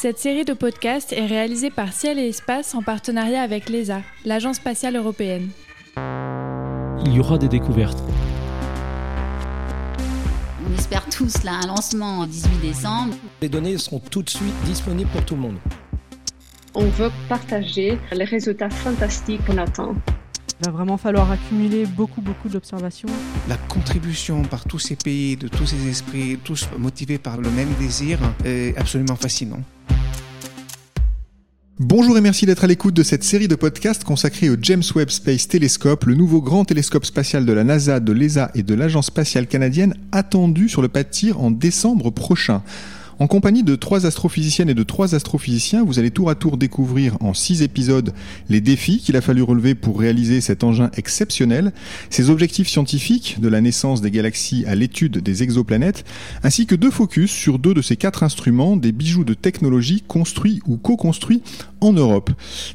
Cette série de podcasts est réalisée par Ciel et Espace en partenariat avec l'ESA, l'Agence spatiale européenne. Il y aura des découvertes. On espère tous là un lancement en 18 décembre. Les données seront tout de suite disponibles pour tout le monde. On veut partager les résultats fantastiques qu'on attend. Il va vraiment falloir accumuler beaucoup, beaucoup d'observations. La contribution par tous ces pays, de tous ces esprits, tous motivés par le même désir, est absolument fascinant. Bonjour et merci d'être à l'écoute de cette série de podcasts consacrée au James Webb Space Telescope, le nouveau grand télescope spatial de la NASA, de l'ESA et de l'Agence spatiale canadienne, attendu sur le pas de tir en décembre prochain. En compagnie de trois astrophysiciennes et de trois astrophysiciens, vous allez tour à tour découvrir en six épisodes les défis qu'il a fallu relever pour réaliser cet engin exceptionnel, ses objectifs scientifiques, de la naissance des galaxies à l'étude des exoplanètes, ainsi que deux focus sur deux de ces quatre instruments, des bijoux de technologie construits ou co-construits en Europe.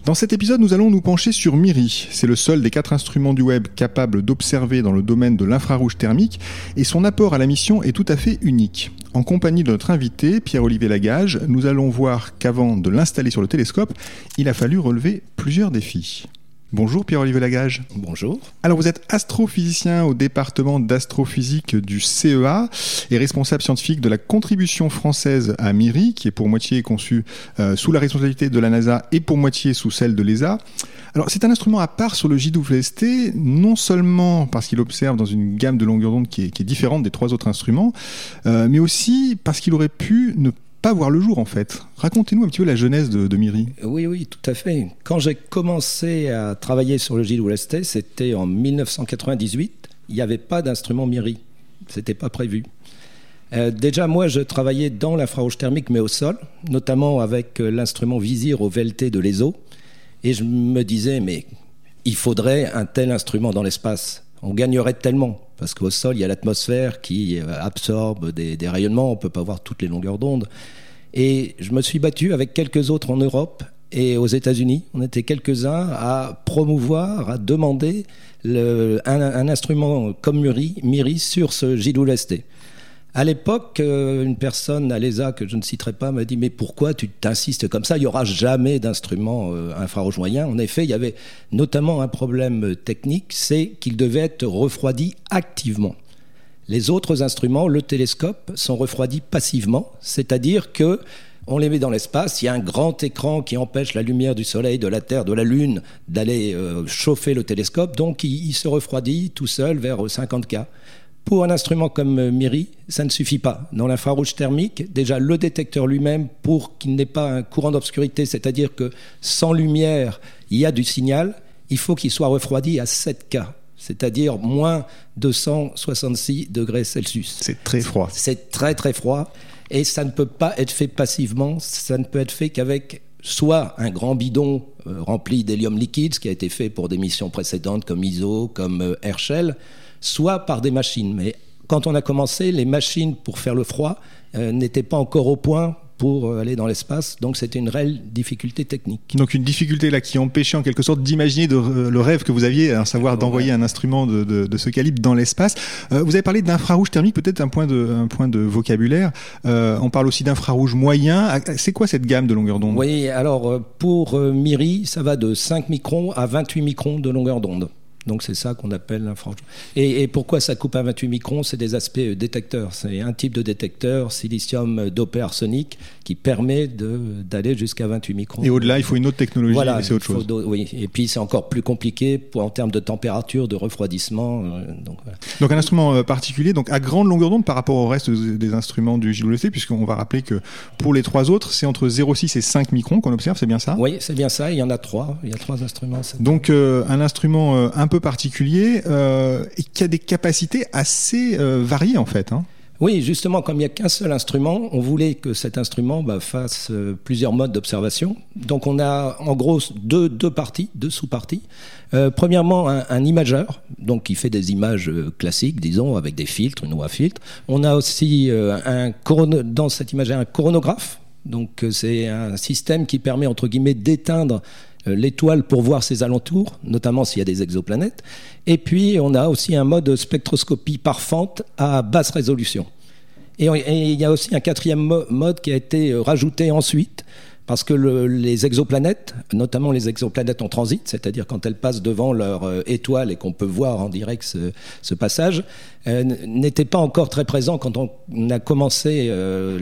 Dans cet épisode, nous allons nous pencher sur MIRI. C'est le seul des quatre instruments du web capable d'observer dans le domaine de l'infrarouge thermique et son apport à la mission est tout à fait unique. En compagnie de notre invité, Pierre-Olivier Lagage, nous allons voir qu'avant de l'installer sur le télescope, il a fallu relever plusieurs défis. Bonjour Pierre-Olivier Lagage. Bonjour. Alors vous êtes astrophysicien au département d'astrophysique du CEA et responsable scientifique de la contribution française à MIRI, qui est pour moitié conçue euh, sous la responsabilité de la NASA et pour moitié sous celle de l'ESA. Alors c'est un instrument à part sur le JWST, non seulement parce qu'il observe dans une gamme de longueur d'onde qui, est, différente des trois autres instruments, euh, mais aussi parce qu'il aurait pu ne pas voir le jour en fait. Racontez-nous un petit peu la genèse de, de Miri. Oui, oui, tout à fait. Quand j'ai commencé à travailler sur le JWST, c'était en 1998. Il n'y avait pas d'instrument Miri. C'était pas prévu. Euh, déjà, moi, je travaillais dans l'infrarouge thermique, mais au sol, notamment avec euh, l'instrument Visir au VLT de l'ESO. Et je me disais, mais il faudrait un tel instrument dans l'espace. On gagnerait tellement, parce qu'au sol, il y a l'atmosphère qui euh, absorbe des, rayonnements, on ne peut pas voir toutes les longueurs d'onde. Et je me suis battu avec quelques autres en Europe et aux États-Unis. On était quelques-uns à promouvoir, à demander un, instrument comme MIRI, MIRI sur ce JWST. À l'époque, euh, une personne à l'ESA que je ne citerai pas m'a dit mais pourquoi tu t'insistes comme ça? Il n'y aura jamais d'instrument euh, infrarouge moyen. En effet, il y avait notamment un problème technique, c'est qu'il devait être refroidi activement. Les autres instruments, le télescope, sont refroidis passivement, c'est-à-dire que on les met dans l'espace, il y a un grand écran qui empêche la lumière du Soleil, de la Terre, de la Lune d'aller euh, chauffer le télescope, donc il, il, se refroidit tout seul vers 50 K. Pour un instrument comme euh, MIRI, ça ne suffit pas. Dans l'infrarouge thermique, déjà le détecteur lui-même, pour qu'il n'ait pas un courant d'obscurité, c'est-à-dire que sans lumière, il y a du signal, il faut qu'il soit refroidi à 7 K, c'est-à-dire moins 266 degrés Celsius. C'est très froid. C'est très très froid et ça ne peut pas être fait passivement, ça ne peut être fait qu'avec soit un grand bidon euh, rempli d'hélium liquide, ce qui a été fait pour des missions précédentes comme ISO, comme euh, Herschel, soit par des machines. Mais quand on a commencé, les machines pour faire le froid euh, n'étaient pas encore au point pour euh, aller dans l'espace. Donc c'était une réelle difficulté technique. Donc une difficulté là qui empêchait en quelque sorte d'imaginer le rêve que vous aviez, à savoir d'envoyer un instrument de, ce calibre dans l'espace. Euh, vous avez parlé d'infrarouge thermique, peut-être un point de, un point de vocabulaire. on parle aussi d'infrarouge moyen. Ah, c'est quoi cette gamme de longueur d'onde? Oui, alors pour MIRI, ça va de 5 microns à 28 microns de longueur d'onde. Donc c'est ça qu'on appelle l'infrarouge. Et, et, pourquoi ça coupe à 28 microns? C'est des aspects euh, détecteurs. C'est un type de détecteur, silicium dopé arsenic, qui permet d'aller jusqu'à 28 microns. Et au-delà, il faut une autre technologie, voilà, c'est autre chose. Oui, et puis c'est encore plus compliqué pour, en termes de température, de refroidissement. Euh, donc, donc un instrument euh, particulier, donc à grande longueur d'onde par rapport au reste des instruments du JWC, puisqu'on va rappeler que pour les trois autres, c'est entre 0,6 et 5 microns qu'on observe, c'est bien ça? Oui, c'est bien ça. Il y en a trois. Il y a trois instruments. Donc un instrument un peu particulier euh, et qui a des capacités assez euh, variées en fait. Hein. Oui, justement, comme il n'y a qu'un seul instrument, on voulait que cet instrument bah, fasse euh, plusieurs modes d'observation. Donc on a en gros deux, deux parties, deux sous-parties. premièrement, un, imageur, donc qui fait des images classiques, disons, avec des filtres, une voie filtre. On a aussi un dans cet imageur un coronographe. Donc c'est un système qui permet entre guillemets d'éteindre l'étoile pour voir ses alentours, notamment s'il y a des exoplanètes. Et puis, on a aussi un mode spectroscopie par fente à basse résolution. Et, et il y a aussi un quatrième mo- mode qui a été euh, rajouté ensuite, parce que le- les exoplanètes, notamment les exoplanètes en transit, c'est-à-dire quand elles passent devant leur euh, étoile et qu'on peut voir en direct ce, ce passage, euh, n'étaient pas encore très présents quand on a commencé euh,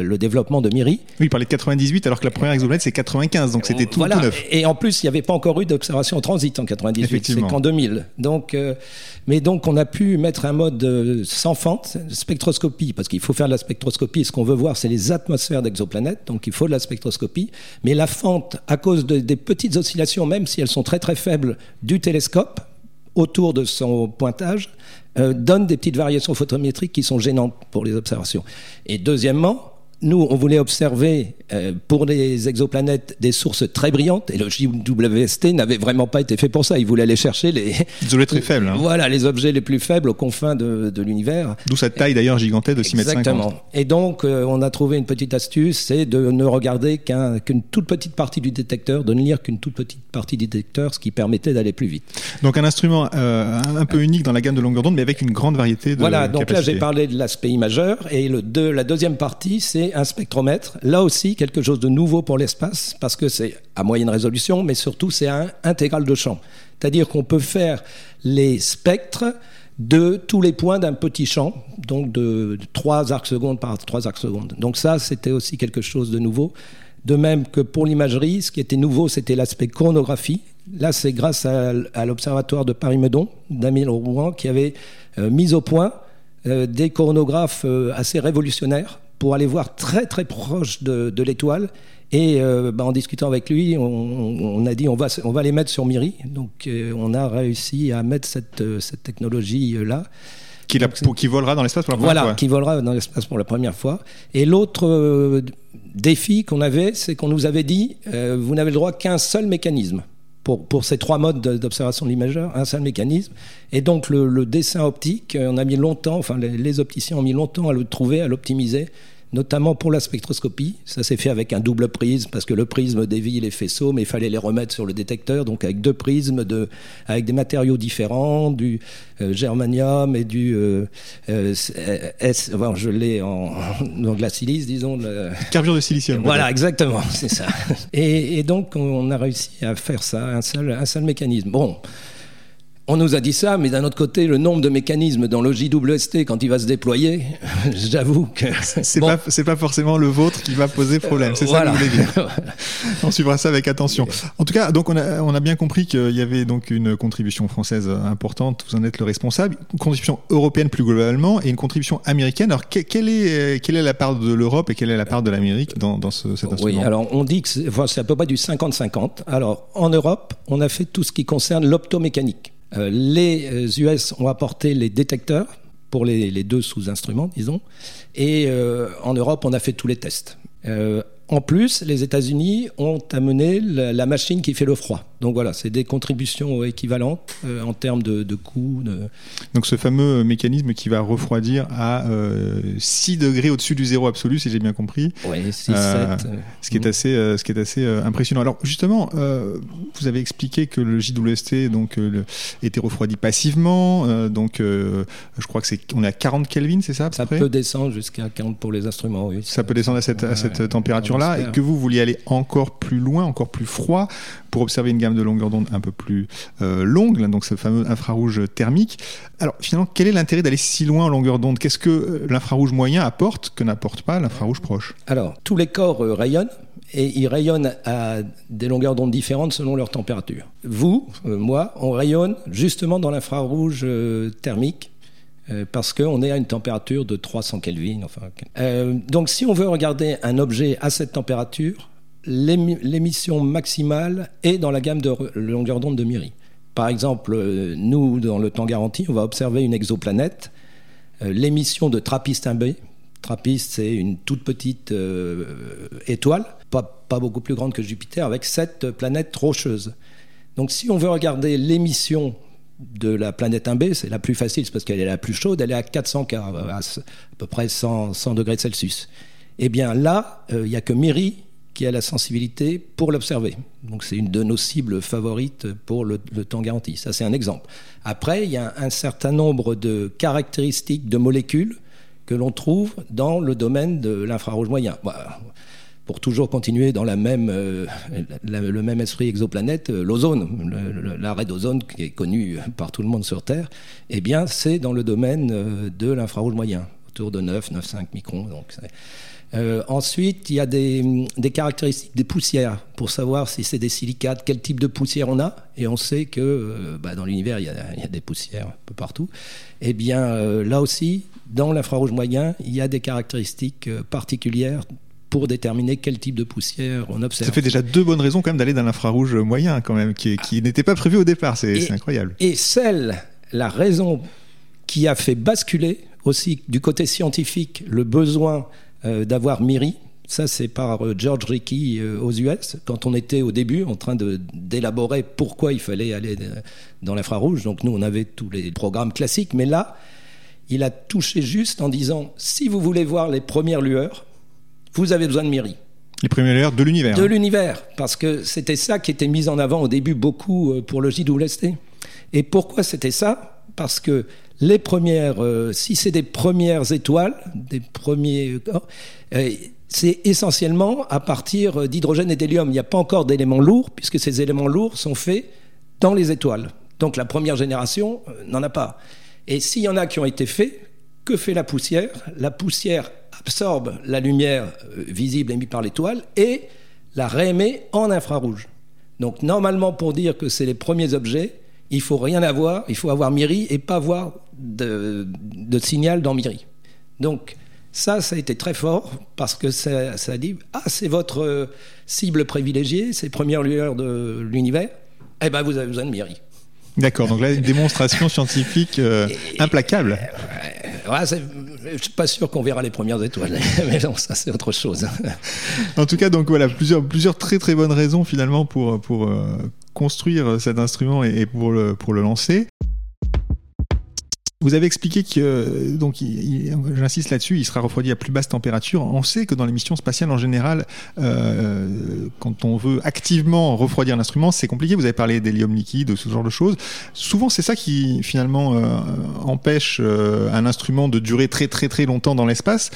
le, le développement de MIRI. Oui, il parlait de 98 alors que la première exoplanète c'est 95, donc c'était tout, Voilà. tout neuf. Et en plus, il n'y avait pas encore eu d'observation en transit en 98. C'est qu'en 2000. Donc, euh, mais donc, on a pu mettre un mode sans fente, spectroscopie, parce qu'il faut faire de la spectroscopie. Et ce qu'on veut voir, c'est les atmosphères d'exoplanètes. Donc, il faut de la spectroscopie. Mais la fente, à cause de- des petites oscillations, même si elles sont très très faibles, du télescope autour de son pointage, euh, donne des petites variations photométriques qui sont gênantes pour les observations. Et deuxièmement, nous, on voulait observer euh, pour les exoplanètes des sources très brillantes, et le JWST n'avait vraiment pas été fait pour ça. Il voulait aller chercher les, très faible. hein. voilà, les objets les plus faibles aux confins de, de l'univers. D'où cette taille d'ailleurs gigantesque de 6 mètres 50. Exactement. Et donc, euh, on a trouvé une petite astuce, c'est de ne regarder qu'un- qu'une toute petite partie du détecteur, de ne lire qu'une toute petite partie du détecteur, ce qui permettait d'aller plus vite. Donc un instrument euh, un, peu unique dans la gamme de longueur d'onde, mais avec une grande variété de Voilà, donc là j'ai parlé de l'aspect imageur et le deux- la deuxième partie c'est un spectromètre. Là aussi quelque chose de nouveau pour l'espace parce que c'est à moyenne résolution, mais surtout c'est un intégral de champ. C'est-à-dire qu'on peut faire les spectres de tous les points d'un petit champ, donc de, de 3 arcs secondes par 3 arcs secondes. Donc ça c'était aussi quelque chose de nouveau. De même que pour l'imagerie, ce qui était nouveau, c'était l'aspect chronographie. Là, c'est grâce à, l'observatoire de Paris-Meudon, d'Amil Rouen, qui avait euh, mis au point euh, des chronographes euh, assez révolutionnaires pour aller voir très très proche de, de l'étoile. Et euh, bah, en discutant avec lui, on, a dit on va, on va les mettre sur Miri. Donc euh, on a réussi à mettre cette, euh, cette technologie-là. qui, la- pour- qui volera dans l'espace pour la première Voilà, fois. qui volera dans l'espace pour la première fois. Et l'autre euh, défi qu'on avait, c'est qu'on nous avait dit, vous n'avez le droit qu'à un seul mécanisme. Pour, pour ces trois modes de- d'observation de l'imageur, un seul mécanisme. Et donc le, le dessin optique, euh, on a mis longtemps, enfin les, les opticiens ont mis longtemps à le trouver, à l'optimiser, notamment pour la spectroscopie. Ça s'est fait avec un double prisme, parce que le prisme dévie les faisceaux, mais il fallait les remettre sur le détecteur, donc avec deux prismes, de, avec des matériaux différents, du euh, germanium et du euh, euh, S, enfin, je l'ai en, en la silice, disons. le- Carbure de silicium. voilà, exactement, c'est ça. Et, et donc, on a réussi à faire ça, un seul, un seul mécanisme. Bon, on nous a dit ça, mais d'un autre côté, le nombre de mécanismes dans le JWST, quand il va se déployer, j'avoue que... C'est Bon. pas forcément le vôtre qui va poser problème. C'est Voilà. ça que vous voulez dire. On suivra ça avec attention. En tout cas, donc on a, on a bien compris qu'il y avait donc une contribution française importante. Vous en êtes le responsable. Une contribution européenne plus globalement et une contribution américaine. Alors que- quelle est quelle est la part de l'Europe et quelle est la part de l'Amérique dans, dans ce, cet Oui, instrument alors on dit que c'est enfin, c'est à peu près du 50-50. Alors en Europe, on a fait tout ce qui concerne l'optomécanique. Euh, les euh, US ont apporté les détecteurs pour les, les deux sous-instruments, disons, et euh, en Europe, on a fait tous les tests. Euh, en plus, les États-Unis ont amené la, machine qui fait le froid. Donc voilà, c'est des contributions équivalentes euh, en termes de, de coûts. De... Donc ce fameux mécanisme qui va refroidir à euh, 6 degrés au-dessus du zéro absolu, si j'ai bien compris. Oui, 6, Euh, 7. Ce qui est assez, euh, ce qui est assez euh, impressionnant. Alors justement, euh, vous avez expliqué que le JWST donc euh, le- était refroidi passivement. euh, donc euh, je crois que c'est on est à 40 Kelvin, c'est ça à peu Ça près? peut descendre jusqu'à 40 pour les instruments, oui. ça peut descendre à cette, à Ouais, cette on et que vous vouliez aller encore plus loin, encore plus froid pour observer une gamme de longueur d'onde un peu plus euh, longue, là, donc ce fameux infrarouge thermique. Alors finalement, quel est l'intérêt d'aller si loin en longueur d'onde? Qu'est-ce que euh, l'infrarouge moyen apporte que n'apporte pas l'infrarouge proche? Alors, tous les corps euh, rayonnent et ils rayonnent à des longueurs d'onde différentes selon leur température. Vous, euh, moi, on rayonne justement dans l'infrarouge euh, thermique euh, parce qu'on est à une température de 300 Kelvin. Euh, donc, si on veut regarder un objet à cette température, l'émi- l'émission maximale est dans la gamme de longueur d'onde de Miri. Par exemple, euh, nous, dans le temps garanti, on va observer une exoplanète. L'émission de TRAPPIST 1b, TRAPPIST, c'est une toute petite étoile, pas, pas beaucoup plus grande que Jupiter, avec sept planètes rocheuses. Donc, si on veut regarder l'émission de la planète 1b, c'est la plus facile, c'est parce qu'elle est la plus chaude, elle est à 400 K, à peu près 100, 100 degrés Celsius. Eh bien là, euh, il n'y a que Miri qui a la sensibilité pour l'observer. Donc c'est une de nos cibles favorites pour le, le temps garanti. Ça, c'est un exemple. Après, il y a un certain nombre de caractéristiques de molécules que l'on trouve dans le domaine de l'infrarouge moyen. Pour toujours continuer dans euh, le même esprit exoplanète, euh, l'ozone, l'arrêt d'ozone qui est connu par tout le monde sur Terre, eh bien, c'est dans le domaine euh, de l'infrarouge moyen, autour de 9, 9,5 microns. Donc, ensuite, il y a des, caractéristiques des poussières pour savoir si c'est des silicates, quel type de poussière on a. Et on sait que bah, dans l'univers, il y, a, des poussières un peu partout. Eh bien, là aussi, dans l'infrarouge moyen, il y a des caractéristiques particulières pour déterminer quel type de poussière on observe. Ça fait déjà deux bonnes raisons quand même d'aller dans l'infrarouge moyen quand même, qui, qui n'était pas prévu au départ. C'est incroyable. Et celle, la raison qui a fait basculer aussi du côté scientifique le besoin euh, d'avoir MIRI, ça c'est par euh, George Rickey euh, aux US, quand on était au début en train d'élaborer pourquoi il fallait aller dans l'infrarouge. Donc nous on avait tous les programmes classiques, mais là il a touché juste en disant si vous voulez voir les premières lueurs, vous avez besoin de MIRI Les premières lueurs de l'univers. de l'univers, parce que c'était ça qui était mis en avant au début beaucoup euh, pour le JWST. Et pourquoi c'était ça? Parce que les premières, euh, si c'est des premières étoiles, des premiers, euh, c'est essentiellement à partir d'hydrogène et d'hélium. Il n'y a pas encore d'éléments lourds, puisque ces éléments lourds sont faits dans les étoiles. Donc la première génération euh, n'en a pas. Et s'il y en a qui ont été faits, que fait la poussière? La poussière absorbe la lumière euh, visible émise par l'étoile et la réémet en infrarouge. Donc normalement, pour dire que c'est les premiers objets, il faut rien avoir, il faut avoir MIRI et pas avoir de, de signal dans MIRI. Donc ça, ça a été très fort parce que ça, ça a dit ah c'est votre euh, cible privilégiée, ces premières lueurs de l'univers. Eh ben vous avez besoin de MIRI. D'accord, donc là, une démonstration scientifique euh, implacable. Ouais, je suis pas sûr qu'on verra les premières étoiles, mais non, ça c'est autre chose. En tout cas, donc voilà, plusieurs, plusieurs très très bonnes raisons finalement pour, pour euh, construire cet instrument et, et pour, le, pour le lancer. Vous avez expliqué que, euh, donc, j'insiste là-dessus, il sera refroidi à plus basse température. On sait que dans les missions spatiales en général, euh, quand on veut activement refroidir l'instrument, c'est compliqué. Vous avez parlé d'hélium liquide, de ce genre de choses. Souvent, c'est ça qui finalement euh, empêche un instrument de durer très très très longtemps dans l'espace.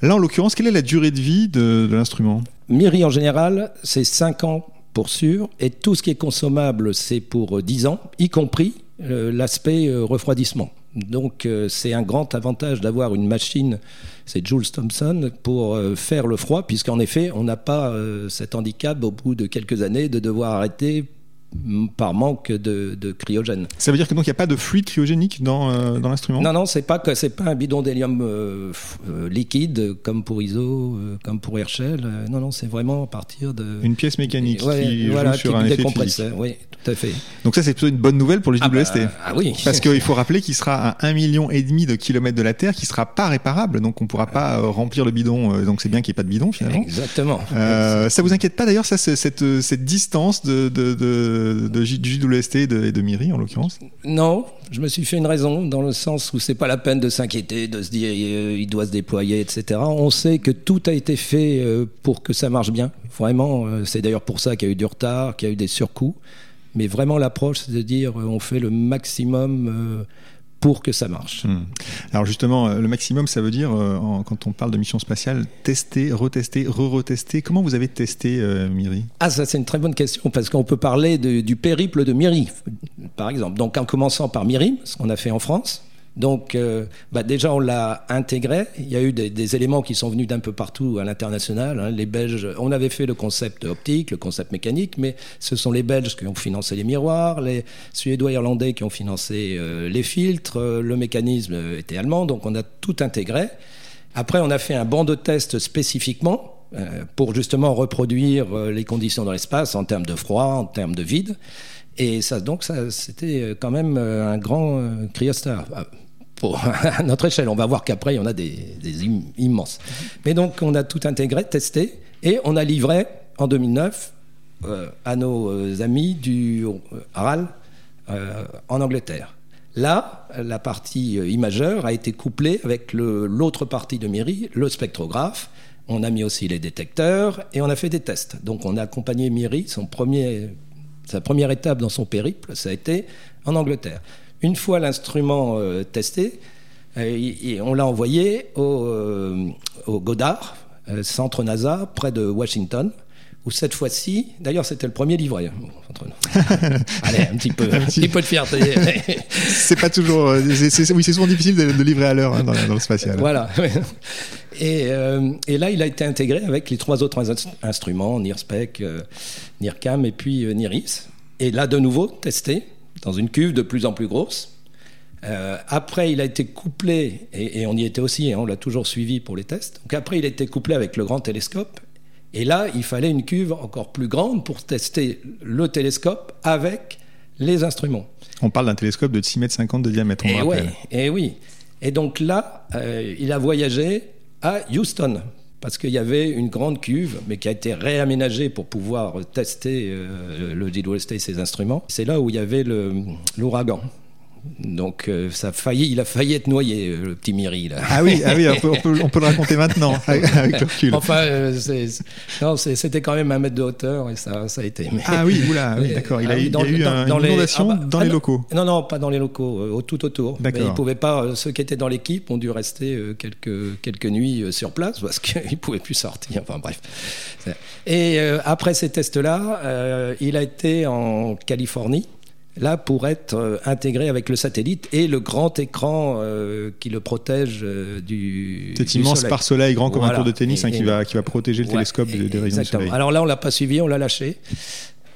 Là, en l'occurrence, quelle est la durée de vie de, de l'instrument? MIRI en général, c'est 5 ans pour sûr, et tout ce qui est consommable, c'est pour euh, 10 ans, y compris l'aspect refroidissement. Donc euh, c'est un grand avantage d'avoir une machine, c'est Jules Thompson, pour euh, faire le froid, puisqu'en effet, on n'a pas euh, cet handicap au bout de quelques années de devoir arrêter par manque de, de cryogène. Ça veut dire que donc il n'y a pas de fluide cryogénique dans, euh, dans l'instrument? Non, non, c'est pas que c'est pas un bidon d'hélium euh, euh, liquide comme pour ISO, comme pour Herschel. Non, non, c'est vraiment à partir de Une pièce mécanique Ouais, qui voilà, joue sur un effet physique. Oui, tout à fait. Donc ça c'est plutôt une bonne nouvelle pour le Ah, bah, JWST. ah oui. Parce qu'il faut rappeler qu'il sera à 1,5 million et demi de kilomètres de la Terre, qui sera pas réparable, donc on pourra pas remplir le bidon. donc c'est bien qu'il n'y ait pas de bidon finalement. Exactement. Ça vous inquiète pas d'ailleurs ça, cette, cette distance de, de, de, de du JWST et de, de Miri en l'occurrence Non, je me suis fait une raison dans le sens où c'est pas la peine de s'inquiéter, de se dire euh, il doit se déployer, etc. On sait que tout a été fait euh, pour que ça marche bien. Vraiment, euh, c'est d'ailleurs pour ça qu'il y a eu du retard, qu'il y a eu des surcoûts. Mais vraiment, l'approche, c'est de dire euh, on fait le maximum euh, pour que ça marche. Hmm. Alors justement, euh, le maximum, ça veut dire, euh, en- quand on parle de mission spatiale, tester, retester, re-retester. Comment vous avez testé euh, Miri? Ah, ça c'est une très bonne question parce qu'on peut parler de- du périple de Miri, par exemple. Donc en commençant par Miri, ce qu'on a fait en France. Donc euh, bah, déjà on l'a intégré. Il y a eu des, éléments qui sont venus d'un peu partout à l'international. hein. Les Belges, on avait fait le concept optique, le concept mécanique, mais ce sont les Belges qui ont financé les miroirs, les Suédois et Irlandais qui ont financé euh, les filtres, euh, le mécanisme était allemand, donc on a tout intégré. Après, on a fait un banc de test spécifiquement pour justement reproduire les conditions dans l'espace en termes de froid, en termes de vide. Et donc, ça, c'était euh, quand même euh, un grand euh, cryostat. Ah, Pour, à notre échelle, on va voir qu'après, il y en a des, des im- immenses. Mais donc, on a tout intégré, testé, et on a livré en 2009 euh, à nos amis du RAL en Angleterre. Là, la partie imageur a été couplée avec l'autre partie de Miri, le spectrographe. On a mis aussi les détecteurs et on a fait des tests. Donc on a accompagné Miri, son premier, sa première étape dans son périple, ça a été en Angleterre. Une fois l'instrument euh, testé, Euh, on l'a envoyé au, euh, au Goddard, centre NASA, près de Washington, où cette fois-ci, d'ailleurs c'était le premier livré. bon, entre nous. Allez, un petit peu, un petit peu de fierté. C'est pas toujours. euh, c'est- oui, c'est souvent difficile de, de livrer à l'heure hein, dans, dans le spatial. Voilà. Et, euh, et là, il a été intégré avec les trois autres ins- instruments, NIRSPEC, euh, NIRCAM et puis euh, NIRIS. Et là, de nouveau, testé dans une cuve de plus en plus grosse. Après, il a été couplé, et, et on y était aussi, hein, on l'a toujours suivi pour les tests. Donc après, il a été couplé avec le grand télescope. Et là, il fallait une cuve encore plus grande pour tester le télescope avec les instruments. On parle d'un télescope de 6,50 m de diamètre, on Et ouais, rappelle. et oui. Et donc là, euh, il a voyagé à Houston parce qu'il y avait une grande cuve, mais qui a été réaménagée pour pouvoir tester euh, le JWST et ses instruments. C'est là où il y avait l'ouragan. Donc euh, ça a failli, il a failli être noyé, euh, le petit Miri là. Ah oui, ah oui on, peut, on peut- on peut le raconter maintenant avec, le recul. Enfin, euh, c'était quand même un mètre de hauteur et ça, ça a été. mais- Ah oui, oula, oui, d'accord. Il ah a, eu- il y dans- a eu dans- un- dans une les- inondation ah bah, dans ah les locaux. Non, non, pas dans les locaux, euh, tout autour. D'accord. ils pouvaient pas, euh, ceux qui étaient dans l'équipe ont dû rester quelques, quelques nuits sur place parce qu'ils pouvaient plus sortir. Enfin bref. Et après ces tests-là, il a été en Californie. Là, pour être euh, intégré avec le satellite et le grand écran euh, qui le protège euh, du. Cet immense soleil. pare-soleil grand comme un tour de tennis hein, Et- qui, va, qui va protéger le Ouais, télescope des, des rayons du exactement. soleil. Alors là, on l'a pas suivi, on l'a lâché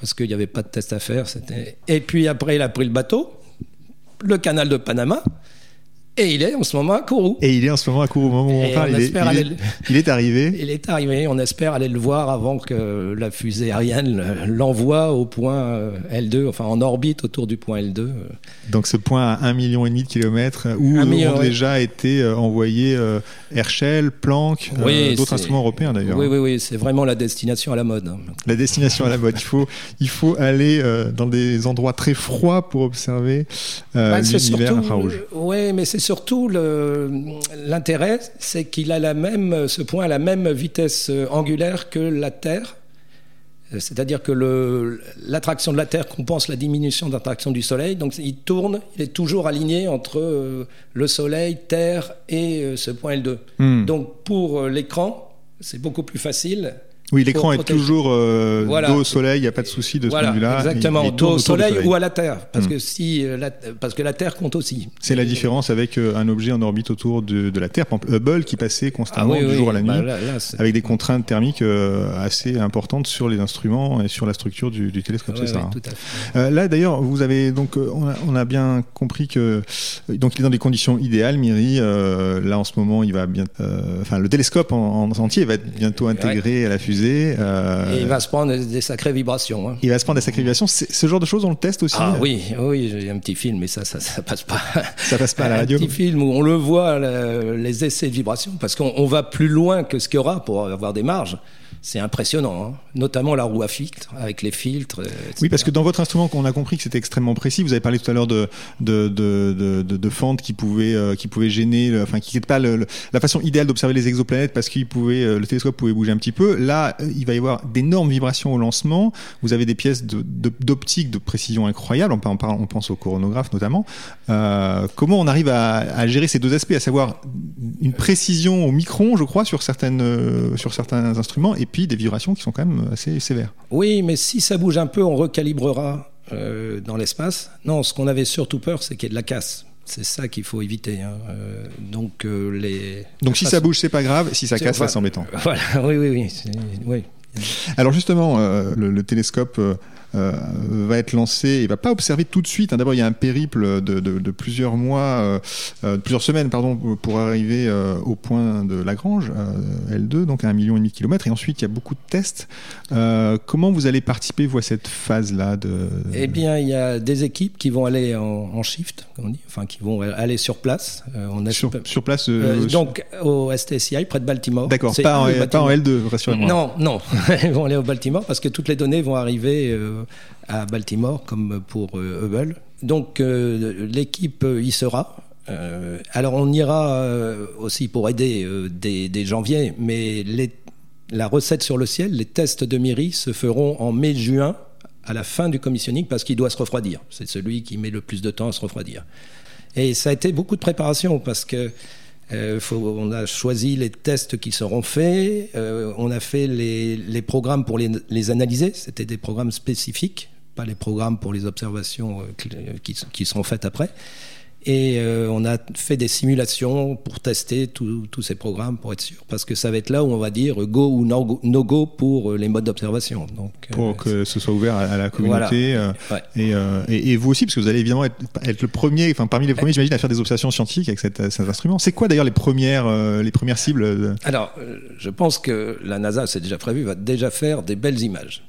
parce qu'il n'y avait pas de test à faire. Et puis après, il a pris le bateau, le canal de Panama, et il est en ce moment à Kourou. Et il est en ce moment à court au moment où on parle. on il, est, il arrivé. Il est arrivé, on espère aller le voir avant que la fusée Ariane l'envoie au point euh, L2, enfin en orbite autour du point L2. Donc ce point à 1,5 million de kilomètres où million, ont ouais. déjà été euh, envoyés euh, Herschel, Planck, euh, d'autres instruments européens d'ailleurs. Oui, oui, oui, c'est vraiment la destination à la mode. hein. La destination à la mode. Il faut, il faut aller dans des endroits très froids pour observer Bah, l'univers infrarouge. Oui, mais c'est surtout l'intérêt, c'est qu'il a la même, ce point a la même vitesse euh, angulaire que la Terre. Euh, C'est-à-dire que l'attraction de la Terre compense la diminution de l'attraction du Soleil. Donc il tourne, il est toujours aligné entre euh, le Soleil, Terre et ce point L2. Hmm. Donc pour l'écran, c'est beaucoup plus facile. Oui, l'écran est protéger. toujours euh, Voilà. dos au soleil, il n'y a pas de souci de ce Voilà, point de vue-là. exactement, dos au soleil, ou à la Terre, parce Hmm. que si euh, la- parce que la Terre compte aussi. C'est la différence avec euh, un objet en orbite autour de, de la Terre. Par exemple, Hubble qui passait constamment Ah oui, du oui, jour à la nuit. bah là- là, c'est- avec des contraintes thermiques euh, assez importantes sur les instruments et sur la structure du, du télescope, Ouais, c'est ça. hein. tout à fait. Euh, là, d'ailleurs, vous avez donc, on a, on a bien compris que donc il est dans des conditions idéales. Miri, là en ce moment, il va bien, enfin le télescope en, en entier va être bientôt intégré à la euh, Et il va se prendre des sacrées vibrations. hein. il va se prendre des sacrifications. C'est- Ce genre de choses, on le teste aussi. Ah euh, oui, oui, j'ai un petit film, mais ça, ça, ça passe pas. Ça passe pas à la un radio. petit film où on le voit, le- les essais de vibrations, parce qu'on on va plus loin que ce qu'il y aura pour avoir des marges. C'est impressionnant, hein. notamment la roue à filtre, avec les filtres. euh, etc. Oui, parce que dans votre instrument, on a compris que c'était extrêmement précis. Vous avez parlé tout à l'heure de de, de, de, de- de fentes qui pouvaient euh, qui pouvaient gêner, le- enfin qui n'étaient pas le- le- la façon idéale d'observer les exoplanètes parce qu'il pouvait euh, le télescope pouvait bouger un petit peu. Là, euh, il va y avoir d'énormes vibrations au lancement. Vous avez des pièces d'optique de, précision incroyable. On, parler- on pense au coronographe notamment. Euh, comment on arrive à, à gérer ces deux aspects, à savoir une précision au micron, je crois, sur certaines sur certains instruments, et puis des vibrations qui sont quand même assez sévères. Oui, mais si ça bouge un peu, on recalibrera euh, dans l'espace. Non, ce qu'on avait surtout peur, c'est qu'il y ait de la casse. C'est ça qu'il faut éviter. hein. Euh, donc euh, les. Donc si ça bouge, c'est pas grave. Si ça casse, enfin, c'est embêtant. Voilà, oui, oui, oui. oui. Alors justement, le, le télescope euh, euh, va être lancé et va pas observer tout de suite. hein. D'abord, il y a un périple de, de- de plusieurs mois, euh, euh, de plusieurs semaines, pardon, pour arriver euh, au point de Lagrange, euh, L2, donc à un million et demi de kilomètres. Et ensuite, il y a beaucoup de tests. Euh, comment vous allez participer, vous, à cette phase-là de... Eh bien, il y a des équipes qui vont aller en, en shift, comme on dit, enfin qui vont aller sur place. Euh, on a sur, sur place euh, Euh, donc au STSI près de Baltimore. D'accord, pas, en- le pas en bâtiment. L2, rassurez-moi. Non, non, ils vont aller au Baltimore parce que toutes les données vont arriver euh, à Baltimore comme pour euh, Hubble. Donc euh, l'équipe euh, y sera. Euh, alors on ira euh, aussi pour aider euh, dès, janvier, mais la recette sur le ciel, les tests de Miri se feront en mai-juin à la fin du commissioning parce qu'il doit se refroidir. C'est celui qui met le plus de temps à se refroidir. Et ça a été beaucoup de préparation parce que euh, on a choisi les tests qui seront faits, euh, on a fait les, programmes pour les, les analyser, c'était des programmes spécifiques, pas les programmes pour les observations euh, qui, qui seront faites après. Et euh, on a fait des simulations pour tester tous ces programmes pour être sûr, parce que ça va être là où on va dire go ou no go, no go pour euh, les modes d'observation. Donc pour euh, que ce soit ouvert à, à la communauté voilà. ouais. et, et, et, vous aussi, parce que vous allez évidemment être, être le premier, enfin parmi les premiers, j'imagine, à faire des observations scientifiques avec cet, cet instrument. C'est quoi d'ailleurs les premières les premières cibles de... Alors, je pense que la NASA, c'est déjà prévu, va déjà faire des belles images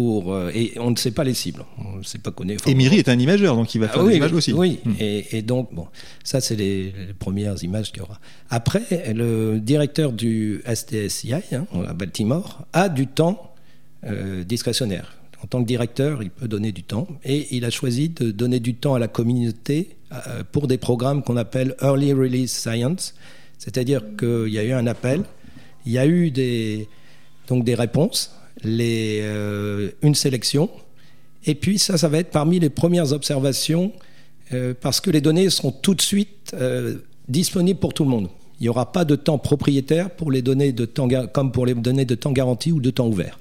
pour euh, et on ne sait pas les cibles. On ne sait pas connaître. Et Miri est un imageur, donc il va faire ah, des oui, images aussi. Oui, hmm. et, et, donc bon, ça c'est les, les, premières images qu'il y aura. Après, le directeur du STSI hein, à Baltimore a du temps euh, discrétionnaire. En tant que directeur, il peut donner du temps et il a choisi de donner du temps à la communauté euh, pour des programmes qu'on appelle Early Release Science, c'est-à-dire qu'il y a eu un appel, il y a eu des donc des réponses euh, une sélection. Et puis ça, ça va être parmi les premières observations euh, parce que les données seront tout de suite euh, disponibles pour tout le monde. Il n'y aura pas de temps propriétaire pour les données de temps, comme pour les données de temps garanti ou de temps ouvert.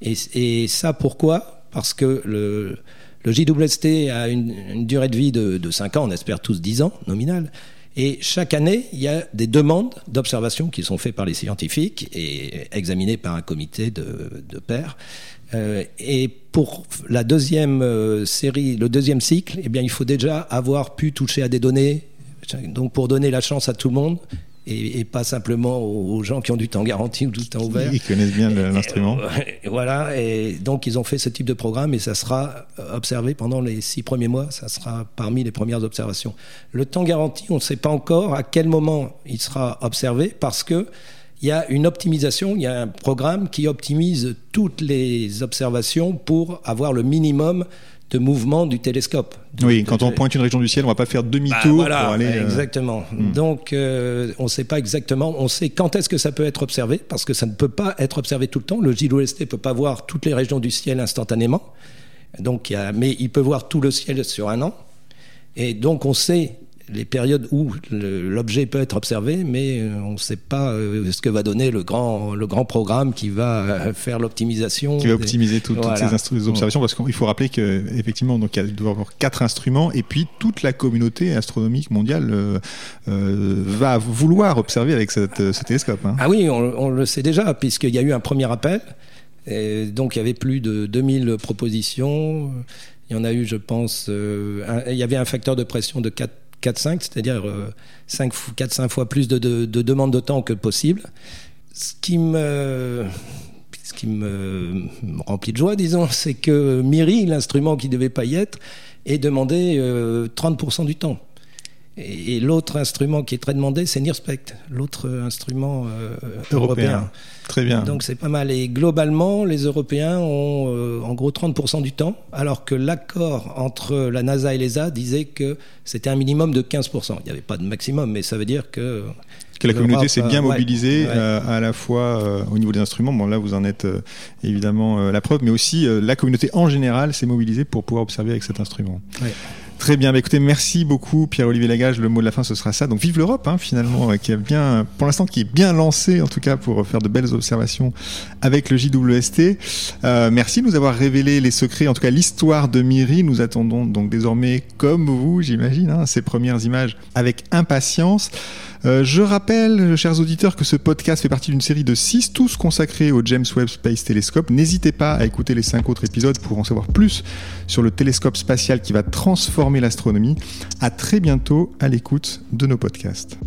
Et, ça, pourquoi? Parce que le, JWST a une, une, durée de vie de, de 5 ans, on espère tous 10 ans, nominal. Et chaque année, il y a des demandes d'observation qui sont faites par les scientifiques et examinées par un comité de, pairs. Euh, et pour la deuxième euh, série, le deuxième cycle, eh il faut déjà avoir pu toucher à des données. Donc, pour donner la chance à tout le monde, et, et, pas simplement aux gens qui ont du temps garanti ou du temps ouvert. Ils connaissent bien l'instrument. Et, voilà, et donc ils ont fait ce type de programme et ça sera observé pendant les six premiers mois, ça sera parmi les premières observations. Le temps garanti, on ne sait pas encore à quel moment il sera observé parce que il y a une optimisation, il y a un programme qui optimise toutes les observations pour avoir le minimum de mouvement du télescope. Oui, quand on pointe une région du ciel, on va pas faire demi-tour bah, voilà, pour aller. Exactement. Euh... Hmm. Donc, euh, on ne sait pas exactement. On sait quand est-ce que ça peut être observé, parce que ça ne peut pas être observé tout le temps. Le JWST ne peut pas voir toutes les régions du ciel instantanément. Donc, il y a, mais il peut voir tout le ciel sur un an. Et donc, on sait les périodes où l'objet peut être observé, mais on ne sait pas ce que va donner le grand, le grand programme qui va faire l'optimisation. Qui va optimiser tout, voilà. toutes ces observations, parce qu'il faut rappeler qu'effectivement, donc il doit y avoir quatre instruments, et puis toute la communauté astronomique mondiale euh, euh, va vouloir observer avec cette, ce télescope. Hein. Ah oui, on, on, le sait déjà, puisqu'il y a eu un premier appel. Et donc il y avait plus de 2000 propositions. Il y en a eu, je pense, euh, un, il y avait un facteur de pression de 4 4-5, c'est-à-dire euh, 4-5 fois plus de, de, de demandes de temps que possible. Ce qui me, ce qui me remplit de joie, disons, c'est que Miri, l'instrument qui ne devait pas y être, est demandé euh, 30% du temps. Et, et l'autre instrument qui est très demandé, c'est NIRSPECT, l'autre instrument euh, européen. européen. Très bien. Donc c'est pas mal. Et globalement, les Européens ont euh, en gros 30% du temps, alors que l'accord entre la NASA et l'ESA disait que c'était un minimum de 15%. Il n'y avait pas de maximum, mais ça veut dire que que la communauté s'est bien mobilisée ouais, ouais. Euh, à la fois euh, au niveau des instruments. Bon, là, vous en êtes euh, évidemment la preuve, mais aussi la communauté en général s'est mobilisée pour pouvoir observer avec cet instrument. Ouais. Très bien, bah, écoutez, merci beaucoup Pierre-Olivier Lagage. Le mot de la fin, ce sera ça. Donc vive l'Europe, hein, finalement, qui a bien, pour l'instant, qui est bien lancé, en tout cas, pour faire de belles observations avec le JWST. Euh, merci de nous avoir révélé les secrets, en tout cas l'histoire de Miri. Nous attendons donc désormais, comme vous, j'imagine, hein, ces premières images avec impatience. Euh, je rappelle, chers auditeurs, que ce podcast fait partie d'une série de 6, tous consacrés au James Webb Space Telescope. N'hésitez pas à écouter les 5 autres épisodes pour en savoir plus sur le télescope spatial qui va l'astronomie. À très bientôt à l'écoute de nos podcasts.